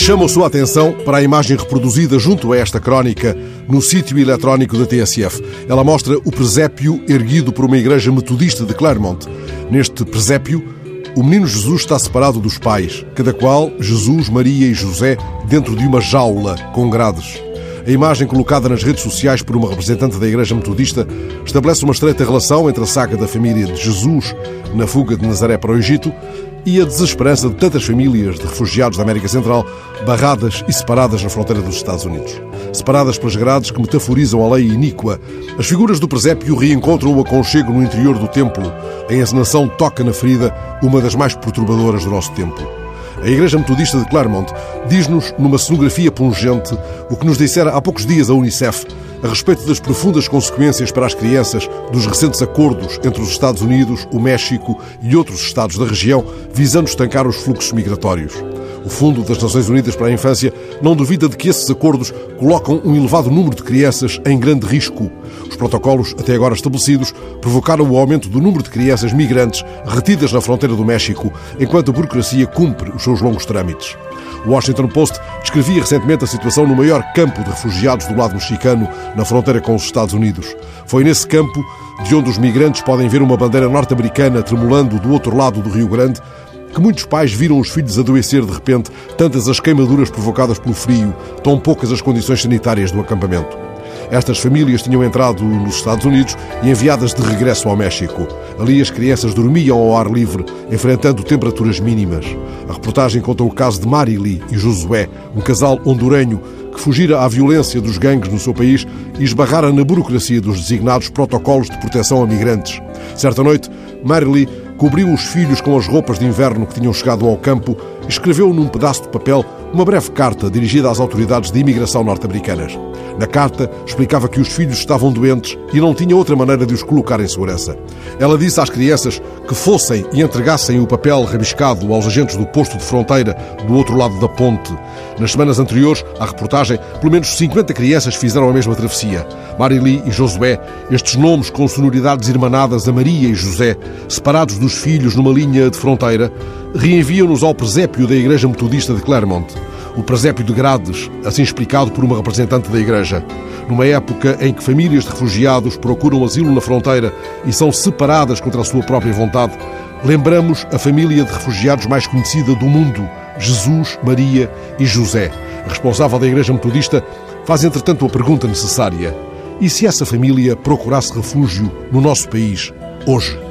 Chama a sua atenção para a imagem reproduzida junto a esta crónica no sítio eletrónico da TSF. Ela mostra o presépio erguido por uma igreja metodista de Claremont. Neste presépio, o menino Jesus está separado dos pais, cada qual, Jesus, Maria e José, dentro de uma jaula com grades. A imagem colocada nas redes sociais por uma representante da Igreja Metodista estabelece uma estreita relação entre a saga da família de Jesus na fuga de Nazaré para o Egito e a desesperança de tantas famílias de refugiados da América Central barradas e separadas na fronteira dos Estados Unidos. Separadas pelas grades que metaforizam a lei iníqua, as figuras do presépio reencontram o aconchego no interior do templo. A encenação toca na ferida uma das mais perturbadoras do nosso tempo. A Igreja Metodista de Claremont diz-nos, numa cenografia pungente, o que nos dissera há poucos dias a Unicef a respeito das profundas consequências para as crianças dos recentes acordos entre os Estados Unidos, o México e outros Estados da região visando estancar os fluxos migratórios. O Fundo das Nações Unidas para a Infância não duvida de que esses acordos colocam um elevado número de crianças em grande risco. Os protocolos, até agora estabelecidos, provocaram o aumento do número de crianças migrantes retidas na fronteira do México, enquanto a burocracia cumpre os seus longos trâmites. O Washington Post descrevia recentemente a situação no maior campo de refugiados do lado mexicano, na fronteira com os Estados Unidos. Foi nesse campo, de onde os migrantes podem ver uma bandeira norte-americana tremulando do outro lado do Rio Grande, que muitos pais viram os filhos adoecer de repente, tantas as queimaduras provocadas pelo frio, tão poucas as condições sanitárias do acampamento. Estas famílias tinham entrado nos Estados Unidos e enviadas de regresso ao México. Ali as crianças dormiam ao ar livre, enfrentando temperaturas mínimas. A reportagem conta o caso de Marili e Josué, um casal hondurenho que fugira à violência dos gangues no seu país e esbarrara na burocracia dos designados protocolos de proteção a migrantes. Certa noite, Marili cobriu os filhos com as roupas de inverno que tinham chegado ao campo e escreveu num pedaço de papel uma breve carta dirigida às autoridades de imigração norte-americanas. Na carta, explicava que os filhos estavam doentes e não tinha outra maneira de os colocar em segurança. Ela disse às crianças que fossem e entregassem o papel rabiscado aos agentes do posto de fronteira do outro lado da ponte. Nas semanas anteriores à reportagem, pelo menos 50 crianças fizeram a mesma travessia. Marili e Josué, estes nomes com sonoridades irmanadas a Maria e José, separados dos filhos numa linha de fronteira, reenviam-nos ao presépio da Igreja Metodista de Claremont o presépio de grades, assim explicado por uma representante da Igreja. Numa época em que famílias de refugiados procuram asilo na fronteira e são separadas contra a sua própria vontade, lembramos a família de refugiados mais conhecida do mundo, Jesus, Maria e José. A responsável da Igreja Metodista faz, entretanto, a pergunta necessária: e se essa família procurasse refúgio no nosso país hoje?